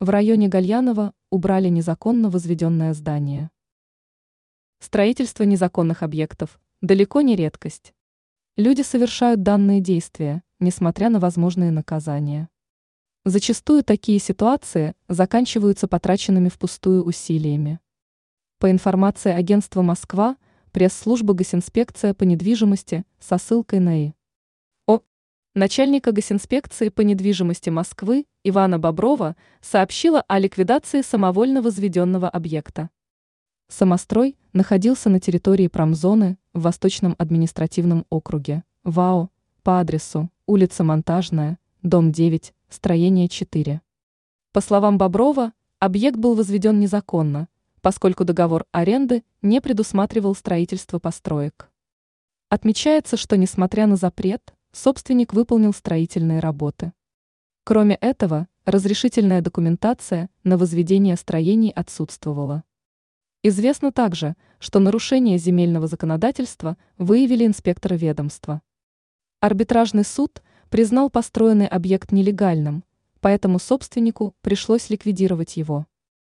В районе Гальянова убрали незаконно возведенное здание. Строительство незаконных объектов далеко не редкость. Люди совершают данные действия, несмотря на возможные наказания. Зачастую такие ситуации заканчиваются потраченными впустую усилиями. По информации агентства «Москва», пресс-служба Госинспекция по недвижимости со ссылкой на И. Начальника Госинспекции по недвижимости Москвы Ивана Боброва сообщила о ликвидации самовольно возведенного объекта. Самострой находился на территории промзоны в Восточном административном округе, ВАО, по адресу улица Монтажная, дом 9, строение 4. По словам Боброва, объект был возведен незаконно, поскольку договор аренды не предусматривал строительство построек. Отмечается, что несмотря на запрет, собственник выполнил строительные работы. Кроме этого, разрешительная документация на возведение строений отсутствовала. Известно также, что нарушение земельного законодательства выявили инспекторы ведомства. Арбитражный суд признал построенный объект нелегальным, поэтому собственнику пришлось ликвидировать его.